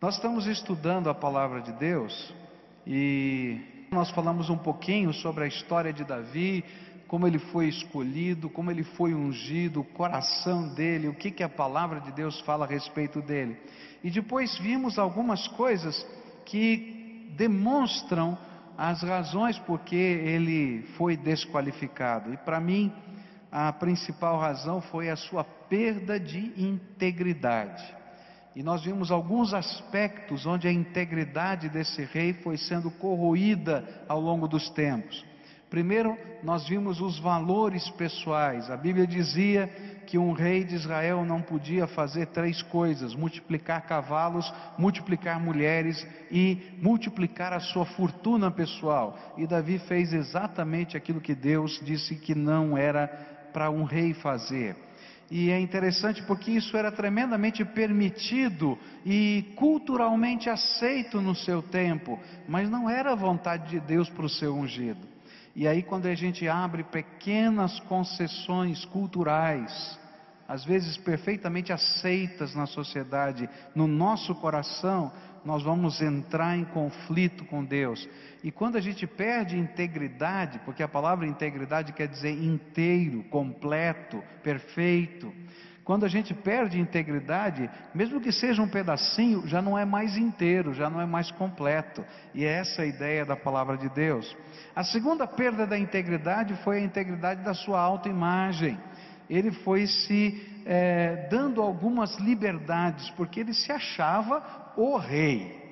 Nós estamos estudando a palavra de Deus e nós falamos um pouquinho sobre a história de Davi, como ele foi escolhido, como ele foi ungido, o coração dele, o que, que a palavra de Deus fala a respeito dele. E depois vimos algumas coisas que demonstram as razões por que ele foi desqualificado. E para mim, a principal razão foi a sua perda de integridade. E nós vimos alguns aspectos onde a integridade desse rei foi sendo corroída ao longo dos tempos. Primeiro, nós vimos os valores pessoais. A Bíblia dizia que um rei de Israel não podia fazer três coisas: multiplicar cavalos, multiplicar mulheres e multiplicar a sua fortuna pessoal. E Davi fez exatamente aquilo que Deus disse que não era para um rei fazer. E é interessante porque isso era tremendamente permitido e culturalmente aceito no seu tempo, mas não era vontade de Deus para o seu ungido. E aí, quando a gente abre pequenas concessões culturais, às vezes perfeitamente aceitas na sociedade, no nosso coração, nós vamos entrar em conflito com Deus. E quando a gente perde integridade, porque a palavra integridade quer dizer inteiro, completo, perfeito. Quando a gente perde integridade, mesmo que seja um pedacinho, já não é mais inteiro, já não é mais completo. E é essa a ideia da palavra de Deus. A segunda perda da integridade foi a integridade da sua autoimagem. Ele foi se é, dando algumas liberdades, porque ele se achava o rei.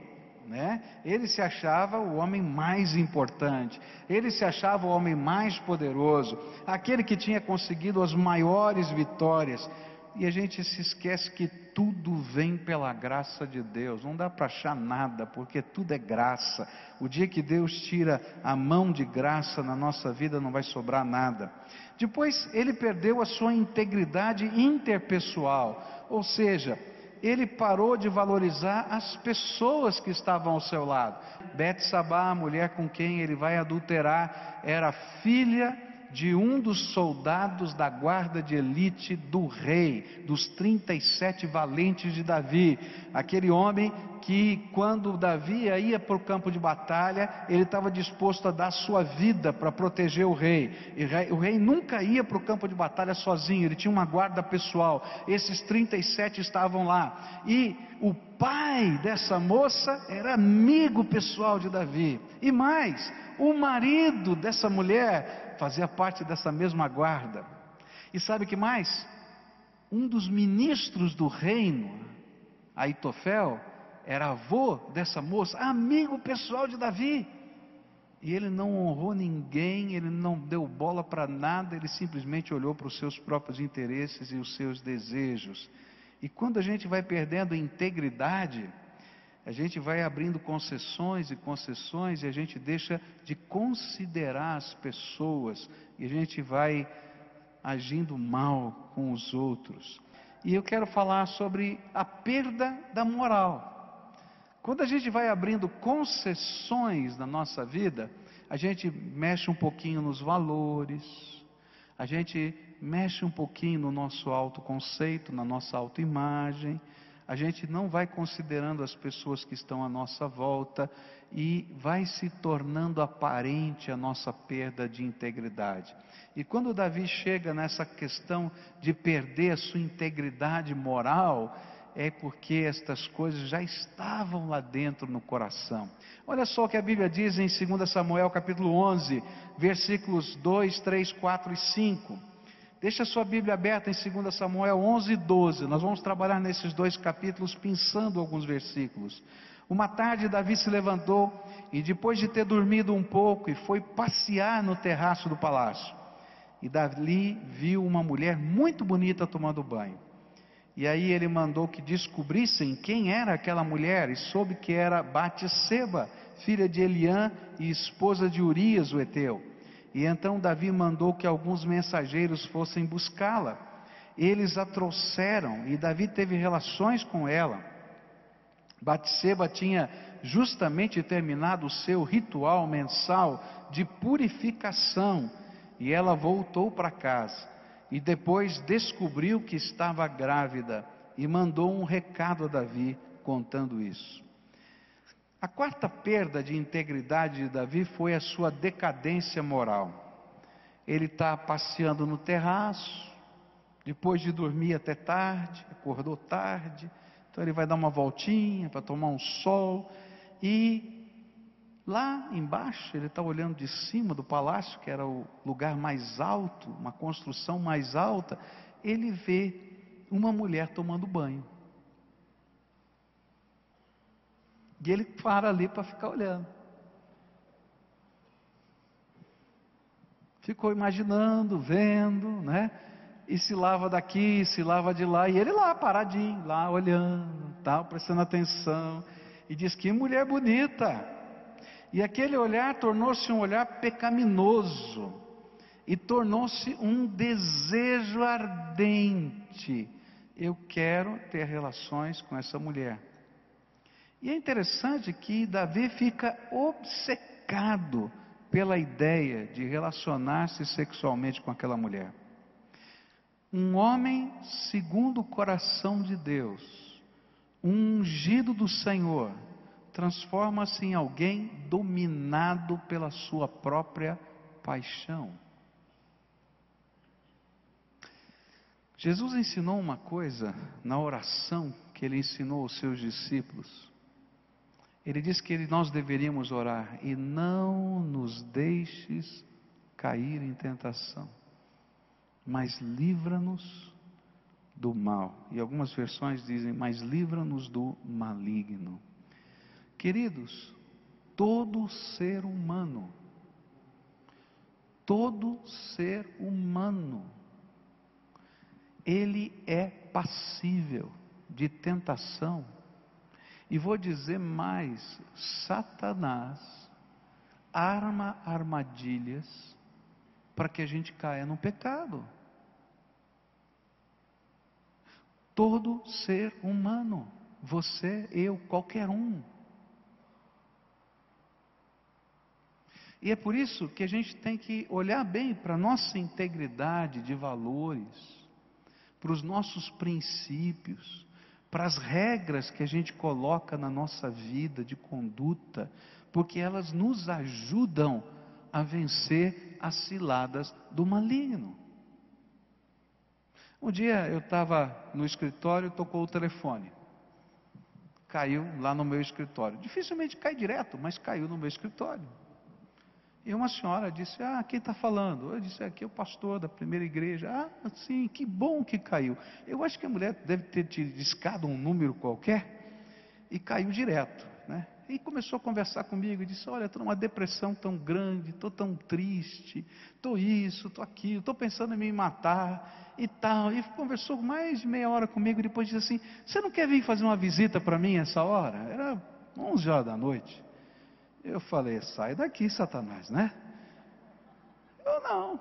Né? Ele se achava o homem mais importante, ele se achava o homem mais poderoso, aquele que tinha conseguido as maiores vitórias. E a gente se esquece que tudo vem pela graça de Deus, não dá para achar nada, porque tudo é graça. O dia que Deus tira a mão de graça na nossa vida, não vai sobrar nada. Depois, ele perdeu a sua integridade interpessoal, ou seja, ele parou de valorizar as pessoas que estavam ao seu lado. Betsabá, a mulher com quem ele vai adulterar, era filha de um dos soldados da guarda de elite do rei, dos 37 valentes de Davi, aquele homem que quando Davi ia para o campo de batalha, ele estava disposto a dar sua vida para proteger o rei. E o rei nunca ia para o campo de batalha sozinho, ele tinha uma guarda pessoal. Esses 37 estavam lá. E o pai dessa moça era amigo pessoal de Davi. E mais, o marido dessa mulher fazia parte dessa mesma guarda. E sabe que mais? Um dos ministros do reino, Aitofel, era avô dessa moça, amigo pessoal de Davi. E ele não honrou ninguém, ele não deu bola para nada, ele simplesmente olhou para os seus próprios interesses e os seus desejos. E quando a gente vai perdendo a integridade, a gente vai abrindo concessões e concessões e a gente deixa de considerar as pessoas e a gente vai agindo mal com os outros. E eu quero falar sobre a perda da moral. Quando a gente vai abrindo concessões na nossa vida, a gente mexe um pouquinho nos valores, a gente mexe um pouquinho no nosso autoconceito, na nossa autoimagem, a gente não vai considerando as pessoas que estão à nossa volta e vai se tornando aparente a nossa perda de integridade. E quando Davi chega nessa questão de perder a sua integridade moral, é porque estas coisas já estavam lá dentro no coração. Olha só o que a Bíblia diz em 2 Samuel capítulo 11, versículos 2, 3, 4 e 5. Deixa a sua Bíblia aberta em 2 Samuel 11 e 12. Nós vamos trabalhar nesses dois capítulos pensando alguns versículos. Uma tarde Davi se levantou e depois de ter dormido um pouco e foi passear no terraço do palácio. E Davi viu uma mulher muito bonita tomando banho. E aí ele mandou que descobrissem quem era aquela mulher e soube que era Batseba, filha de Eliã e esposa de Urias, o Eteu. E então Davi mandou que alguns mensageiros fossem buscá-la. Eles a trouxeram e Davi teve relações com ela. Batseba tinha justamente terminado o seu ritual mensal de purificação e ela voltou para casa e depois descobriu que estava grávida e mandou um recado a Davi contando isso. A quarta perda de integridade de Davi foi a sua decadência moral. Ele está passeando no terraço, depois de dormir até tarde, acordou tarde, então ele vai dar uma voltinha para tomar um sol e lá embaixo ele está olhando de cima do palácio, que era o lugar mais alto, uma construção mais alta, ele vê uma mulher tomando banho. E ele para ali para ficar olhando. Ficou imaginando, vendo, né? E se lava daqui, se lava de lá, e ele lá, paradinho, lá olhando, tal, prestando atenção. E diz: Que mulher bonita! E aquele olhar tornou-se um olhar pecaminoso, e tornou-se um desejo ardente. Eu quero ter relações com essa mulher. E é interessante que Davi fica obcecado pela ideia de relacionar-se sexualmente com aquela mulher. Um homem segundo o coração de Deus, um ungido do Senhor, transforma-se em alguém dominado pela sua própria paixão. Jesus ensinou uma coisa na oração que ele ensinou aos seus discípulos. Ele diz que nós deveríamos orar e não nos deixes cair em tentação, mas livra-nos do mal. E algumas versões dizem, mas livra-nos do maligno. Queridos, todo ser humano, todo ser humano, ele é passível de tentação e vou dizer mais: Satanás arma armadilhas para que a gente caia no pecado. Todo ser humano, você, eu, qualquer um. E é por isso que a gente tem que olhar bem para a nossa integridade de valores, para os nossos princípios, para as regras que a gente coloca na nossa vida de conduta, porque elas nos ajudam a vencer as ciladas do maligno. Um dia eu estava no escritório, tocou o telefone. Caiu lá no meu escritório. Dificilmente cai direto, mas caiu no meu escritório. E uma senhora disse: Ah, quem está falando? Eu disse: Aqui é o pastor da primeira igreja. Ah, sim, que bom que caiu. Eu acho que a mulher deve ter discado um número qualquer e caiu direto. Né? E começou a conversar comigo e disse: Olha, estou numa depressão tão grande, estou tão triste, estou isso, estou aquilo, estou pensando em me matar e tal. E conversou mais de meia hora comigo e depois disse assim: Você não quer vir fazer uma visita para mim essa hora? Era 11 horas da noite. Eu falei, sai daqui, Satanás, né? Eu não.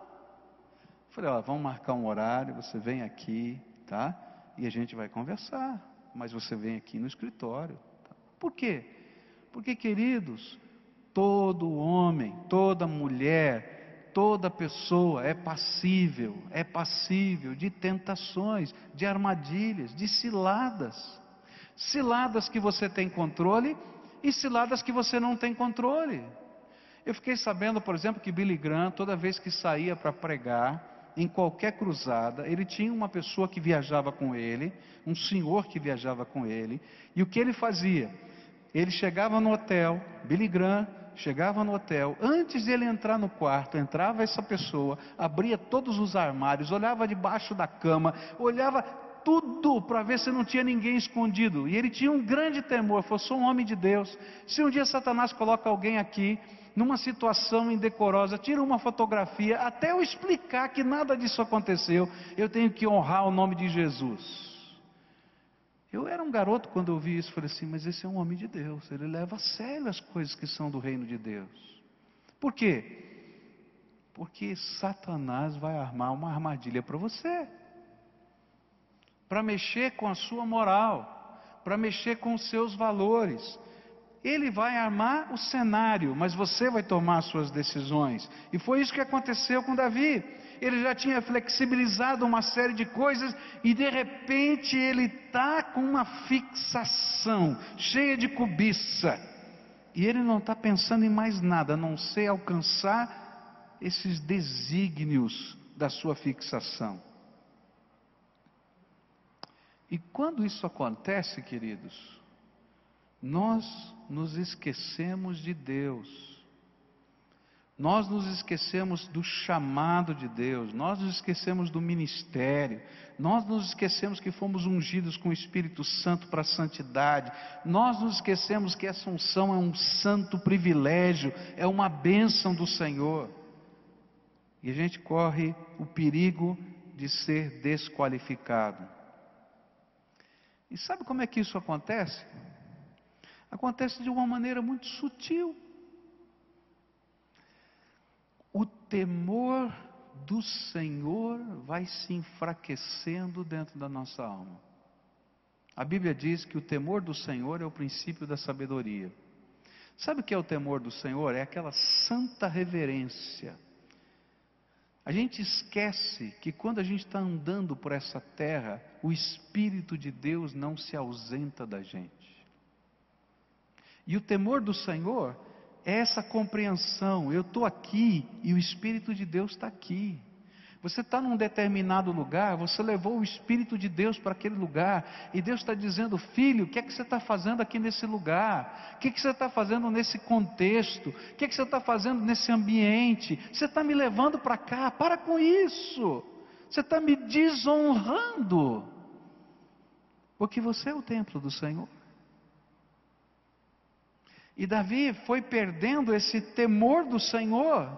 Falei, vamos marcar um horário, você vem aqui, tá? E a gente vai conversar. Mas você vem aqui no escritório. Tá? Por quê? Porque, queridos, todo homem, toda mulher, toda pessoa é passível, é passível de tentações, de armadilhas, de ciladas. Ciladas que você tem controle e ciladas que você não tem controle. Eu fiquei sabendo, por exemplo, que Billy Graham, toda vez que saía para pregar, em qualquer cruzada, ele tinha uma pessoa que viajava com ele, um senhor que viajava com ele, e o que ele fazia? Ele chegava no hotel, Billy Graham chegava no hotel, antes de ele entrar no quarto, entrava essa pessoa, abria todos os armários, olhava debaixo da cama, olhava tudo para ver se não tinha ninguém escondido. E ele tinha um grande temor, falou: sou um homem de Deus. Se um dia Satanás coloca alguém aqui, numa situação indecorosa, tira uma fotografia, até eu explicar que nada disso aconteceu, eu tenho que honrar o nome de Jesus. Eu era um garoto quando eu vi isso, falei assim, mas esse é um homem de Deus, ele leva a sério as coisas que são do reino de Deus. Por quê? Porque Satanás vai armar uma armadilha para você para mexer com a sua moral, para mexer com os seus valores. Ele vai armar o cenário, mas você vai tomar as suas decisões. E foi isso que aconteceu com Davi. ele já tinha flexibilizado uma série de coisas e de repente ele está com uma fixação, cheia de cobiça. E ele não está pensando em mais nada, a não ser alcançar esses desígnios da sua fixação. E quando isso acontece, queridos, nós nos esquecemos de Deus. Nós nos esquecemos do chamado de Deus, nós nos esquecemos do ministério, nós nos esquecemos que fomos ungidos com o Espírito Santo para a santidade, nós nos esquecemos que essa unção é um santo privilégio, é uma bênção do Senhor. E a gente corre o perigo de ser desqualificado. E sabe como é que isso acontece? Acontece de uma maneira muito sutil. O temor do Senhor vai se enfraquecendo dentro da nossa alma. A Bíblia diz que o temor do Senhor é o princípio da sabedoria. Sabe o que é o temor do Senhor? É aquela santa reverência. A gente esquece que quando a gente está andando por essa terra, o Espírito de Deus não se ausenta da gente. E o temor do Senhor é essa compreensão: eu estou aqui e o Espírito de Deus está aqui. Você está num determinado lugar, você levou o Espírito de Deus para aquele lugar, e Deus está dizendo, filho, o que é que você está fazendo aqui nesse lugar? O que é que você está fazendo nesse contexto? O que é que você está fazendo nesse ambiente? Você está me levando para cá, para com isso. Você está me desonrando, porque você é o templo do Senhor. E Davi foi perdendo esse temor do Senhor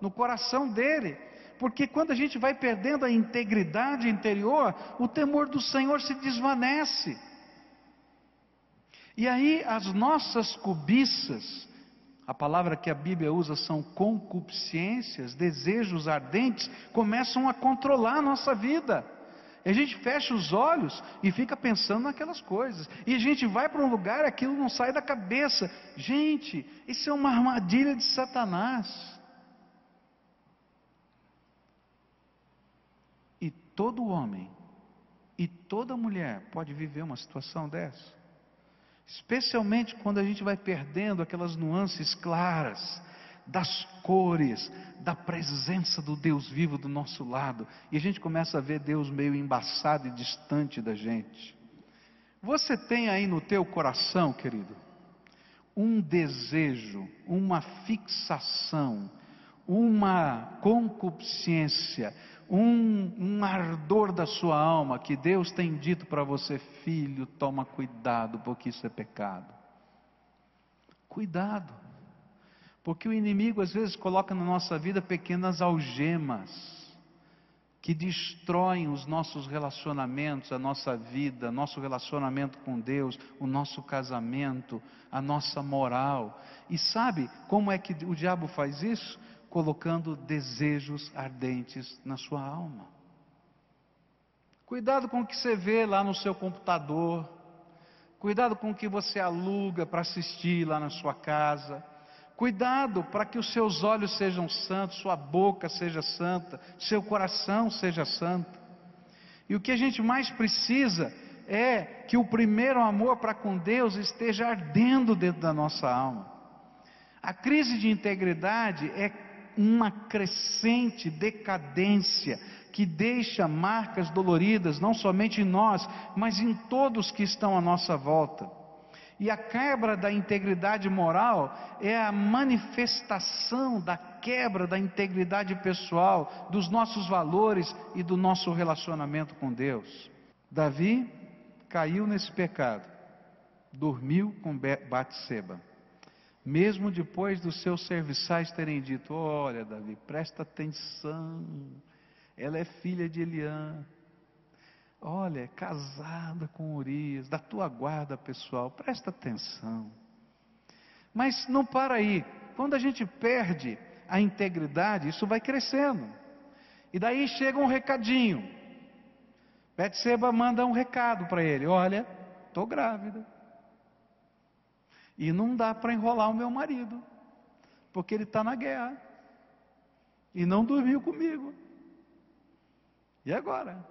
no coração dele, porque quando a gente vai perdendo a integridade interior, o temor do Senhor se desvanece. E aí as nossas cobiças, a palavra que a Bíblia usa são concupiscências, desejos ardentes, começam a controlar a nossa vida. A gente fecha os olhos e fica pensando naquelas coisas. E a gente vai para um lugar, aquilo não sai da cabeça. Gente, isso é uma armadilha de Satanás. E todo homem e toda mulher pode viver uma situação dessa. Especialmente quando a gente vai perdendo aquelas nuances claras das cores, da presença do Deus vivo do nosso lado, e a gente começa a ver Deus meio embaçado e distante da gente. Você tem aí no teu coração, querido, um desejo, uma fixação, uma concupiscência, um, um, ardor da sua alma que Deus tem dito para você, filho, toma cuidado, porque isso é pecado. Cuidado. Porque o inimigo às vezes coloca na nossa vida pequenas algemas que destroem os nossos relacionamentos, a nossa vida, nosso relacionamento com Deus, o nosso casamento, a nossa moral. E sabe como é que o diabo faz isso? Colocando desejos ardentes na sua alma. Cuidado com o que você vê lá no seu computador. Cuidado com o que você aluga para assistir lá na sua casa. Cuidado para que os seus olhos sejam santos, sua boca seja santa, seu coração seja santo. E o que a gente mais precisa é que o primeiro amor para com Deus esteja ardendo dentro da nossa alma. A crise de integridade é uma crescente decadência que deixa marcas doloridas não somente em nós, mas em todos que estão à nossa volta. E a quebra da integridade moral é a manifestação da quebra da integridade pessoal, dos nossos valores e do nosso relacionamento com Deus. Davi caiu nesse pecado, dormiu com Batseba. Mesmo depois dos seus serviçais terem dito: Olha, Davi, presta atenção, ela é filha de Eliã, Olha, casada com Urias, da tua guarda pessoal, presta atenção. Mas não para aí. Quando a gente perde a integridade, isso vai crescendo. E daí chega um recadinho. Betseba manda um recado para ele: Olha, estou grávida. E não dá para enrolar o meu marido, porque ele está na guerra. E não dormiu comigo. E agora?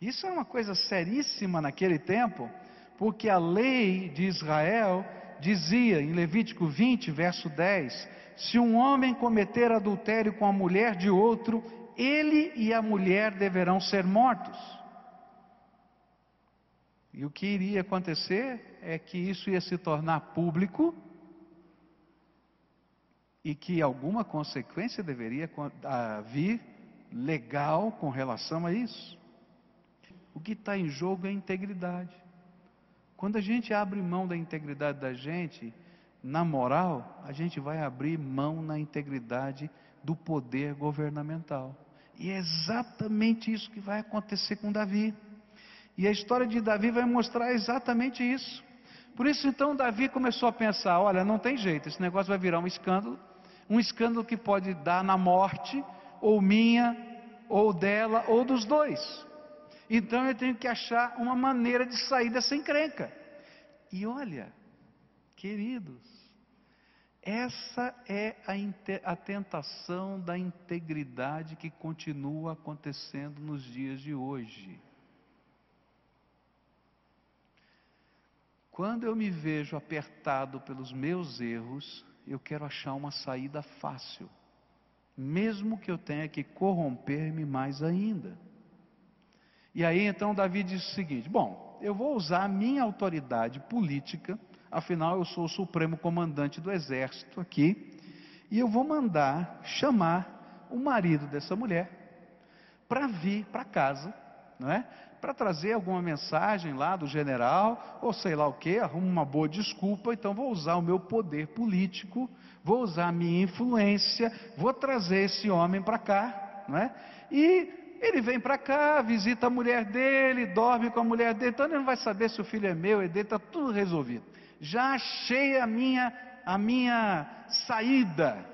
Isso é uma coisa seríssima naquele tempo, porque a lei de Israel dizia em Levítico 20, verso 10: se um homem cometer adultério com a mulher de outro, ele e a mulher deverão ser mortos. E o que iria acontecer é que isso ia se tornar público e que alguma consequência deveria vir legal com relação a isso. O que está em jogo é a integridade. Quando a gente abre mão da integridade da gente, na moral, a gente vai abrir mão na integridade do poder governamental. E é exatamente isso que vai acontecer com Davi. E a história de Davi vai mostrar exatamente isso. Por isso, então, Davi começou a pensar: olha, não tem jeito, esse negócio vai virar um escândalo, um escândalo que pode dar na morte, ou minha, ou dela, ou dos dois. Então eu tenho que achar uma maneira de sair dessa encrenca. E olha, queridos, essa é a, a, tentação da integridade que continua acontecendo nos dias de hoje. Quando eu me vejo apertado pelos meus erros, eu quero achar uma saída fácil, mesmo que eu tenha que corromper-me mais ainda. E aí então Davi diz o seguinte: Bom, eu vou usar a minha autoridade política, afinal eu sou o supremo comandante do exército aqui, e eu vou mandar chamar o marido dessa mulher para vir para casa, não é? Para trazer alguma mensagem lá do general, ou sei lá o que, arruma uma boa desculpa, então vou usar o meu poder político, vou usar a minha influência, vou trazer esse homem para cá, não é? E ele vem para cá, visita a mulher dele, dorme com a mulher dele, então ele não vai saber se o filho é meu, é dele, está tudo resolvido. Já achei a minha, a minha saída.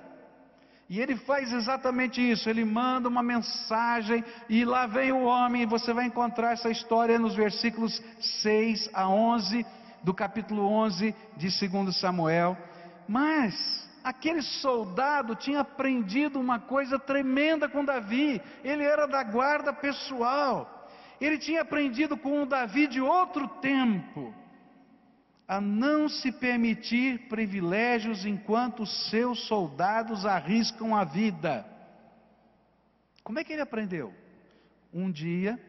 E ele faz exatamente isso, ele manda uma mensagem e lá vem o homem, e você vai encontrar essa história nos versículos 6 a 11 do capítulo 11 de 2 Samuel. Mas aquele soldado tinha aprendido uma coisa tremenda com Davi. Ele era da guarda pessoal. Ele tinha aprendido com o Davi de outro tempo a não se permitir privilégios enquanto seus soldados arriscam a vida. Como é que ele aprendeu? Um dia,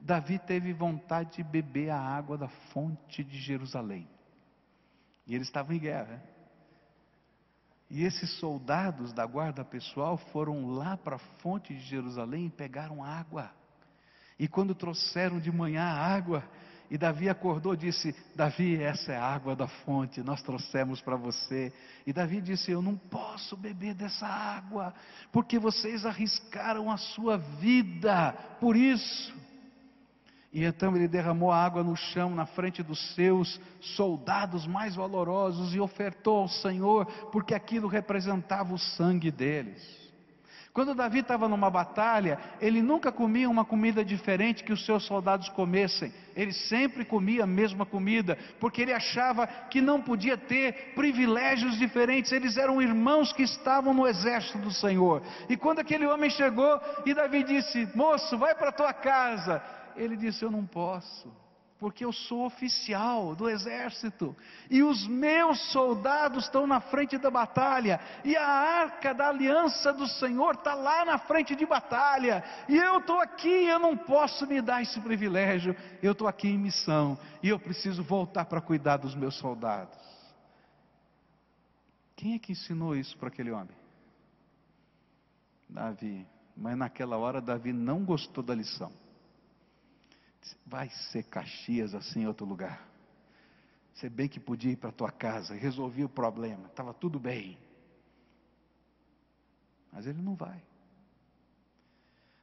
Davi teve vontade de beber a água da fonte de Jerusalém. E ele estava em guerra. E esses soldados da guarda pessoal foram lá para a fonte de Jerusalém e pegaram água. E quando trouxeram de manhã a água, e Davi acordou e disse: Davi, essa é a água da fonte, nós trouxemos para você. E Davi disse: Eu não posso beber dessa água, porque vocês arriscaram a sua vida por isso. E então ele derramou água no chão na frente dos seus soldados mais valorosos e ofertou ao Senhor, porque aquilo representava o sangue deles. Quando Davi estava numa batalha, ele nunca comia uma comida diferente que os seus soldados comessem. Ele sempre comia a mesma comida, porque ele achava que não podia ter privilégios diferentes. Eles eram irmãos que estavam no exército do Senhor. E quando aquele homem chegou e Davi disse: Moço, vai para tua casa ele disse: Eu não posso, porque eu sou oficial do exército, e os meus soldados estão na frente da batalha, e a arca da aliança do Senhor está lá na frente de batalha, e eu estou aqui, eu não posso me dar esse privilégio, eu estou aqui em missão, e eu preciso voltar para cuidar dos meus soldados. Quem é que ensinou isso para aquele homem? Davi. Mas naquela hora Davi não gostou da lição. Vai ser Caxias assim em outro lugar. Você bem que podia ir para tua casa, resolvi o problema, estava tudo bem. Mas ele não vai.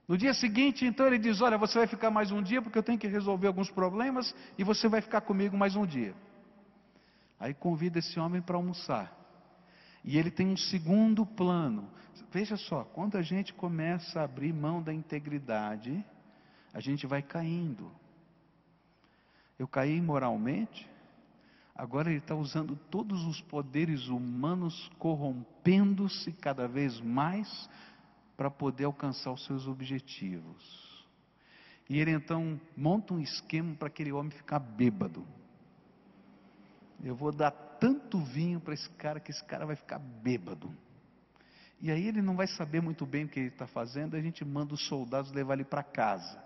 No dia seguinte, então ele diz: Olha, você vai ficar mais um dia porque eu tenho que resolver alguns problemas e você vai ficar comigo mais um dia. Aí convida esse homem para almoçar. E ele tem um segundo plano. Veja só, quando a gente começa a abrir mão da integridade, a gente vai caindo. Eu caí moralmente, agora ele está usando todos os poderes humanos, corrompendo-se cada vez mais, para poder alcançar os seus objetivos. E ele então monta um esquema para aquele homem ficar bêbado. Eu vou dar tanto vinho para esse cara que esse cara vai ficar bêbado. E aí ele não vai saber muito bem o que ele está fazendo, a gente manda os soldados levar ele para casa.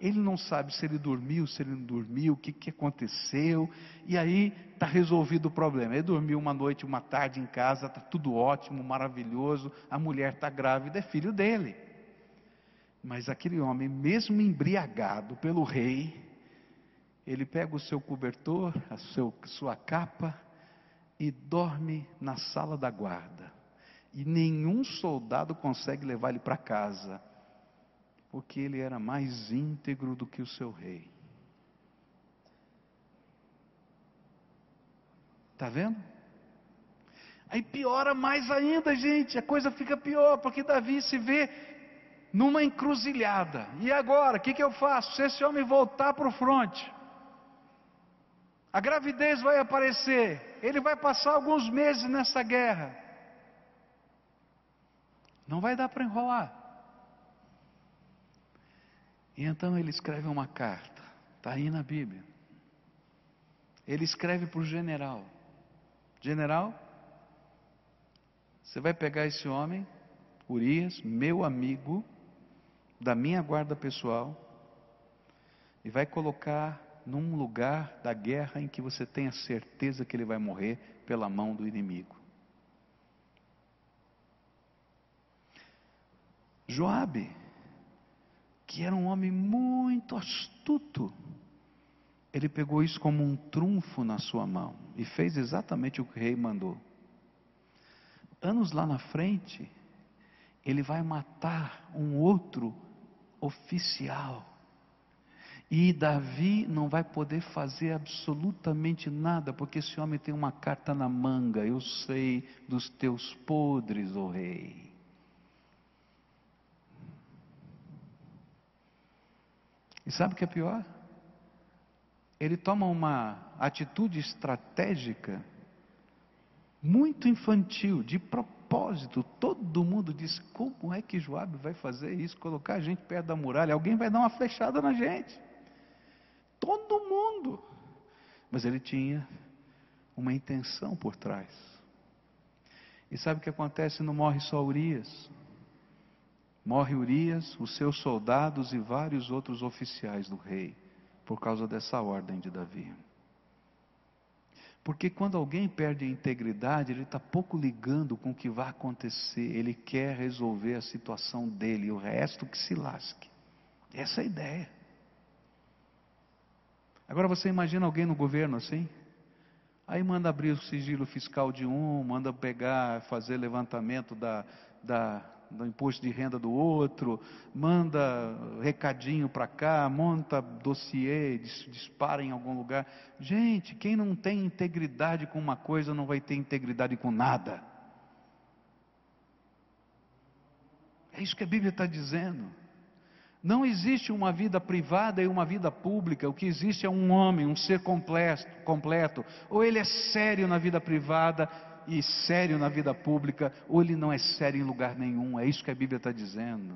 Ele não sabe se ele dormiu, se ele não dormiu, o que, que aconteceu, e aí está resolvido o problema. Ele dormiu uma noite, uma tarde em casa, está tudo ótimo, maravilhoso, a mulher está grávida, é filho dele. Mas aquele homem, mesmo embriagado pelo rei, ele pega o seu cobertor, a seu, sua capa e dorme na sala da guarda. E nenhum soldado consegue levar ele para casa, porque ele era mais íntegro do que o seu rei. Está vendo? Aí piora mais ainda, gente, a coisa fica pior, porque Davi se vê numa encruzilhada. E agora, o que, que eu faço? Se esse homem voltar para o fronte, a gravidez vai aparecer, ele vai passar alguns meses nessa guerra. Não vai dar para enrolar. E então ele escreve uma carta, está aí na Bíblia. Ele escreve para o general: General, você vai pegar esse homem, Urias, meu amigo, da minha guarda pessoal, e vai colocar num lugar da guerra em que você tenha certeza que ele vai morrer pela mão do inimigo. Joabe, que era um homem muito astuto, ele pegou isso como um trunfo na sua mão e fez exatamente o que o rei mandou. Anos lá na frente, ele vai matar um outro oficial e Davi não vai poder fazer absolutamente nada, porque esse homem tem uma carta na manga. Eu sei dos teus podres, ó oh rei. E sabe o que é pior? Ele toma uma atitude estratégica muito infantil, de propósito. Todo mundo diz: como é que Joabe vai fazer isso? Colocar a gente perto da muralha? Alguém vai dar uma flechada na gente. Todo mundo. Mas ele tinha uma intenção por trás. E sabe o que acontece? Não morre só Urias. Morre Urias, os seus soldados e vários outros oficiais do rei, por causa dessa ordem de Davi. Porque quando alguém perde a integridade, ele está pouco ligando com o que vai acontecer, ele quer resolver a situação dele, e o resto que se lasque. Essa é a ideia. Agora você imagina alguém no governo assim? Aí manda abrir o sigilo fiscal de um, manda pegar, fazer levantamento da, da, do imposto de renda do outro, manda recadinho para cá, monta dossiê, dispara em algum lugar. Gente, quem não tem integridade com uma coisa não vai ter integridade com nada. É isso que a Bíblia está dizendo. Não existe uma vida privada e uma vida pública. O que existe é um homem, um ser completo, completo. Ou ele é sério na vida privada e sério na vida pública, ou ele não é sério em lugar nenhum. É isso que a Bíblia está dizendo.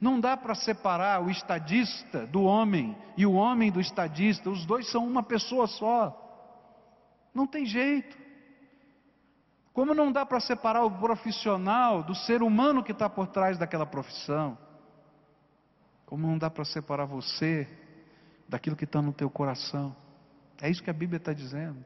Não dá para separar o estadista do homem e o homem do estadista. Os dois são uma pessoa só. Não tem jeito. Como não dá para separar o profissional do ser humano que está por trás daquela profissão? Como não dá para separar você daquilo que está no teu coração? É isso que a Bíblia está dizendo.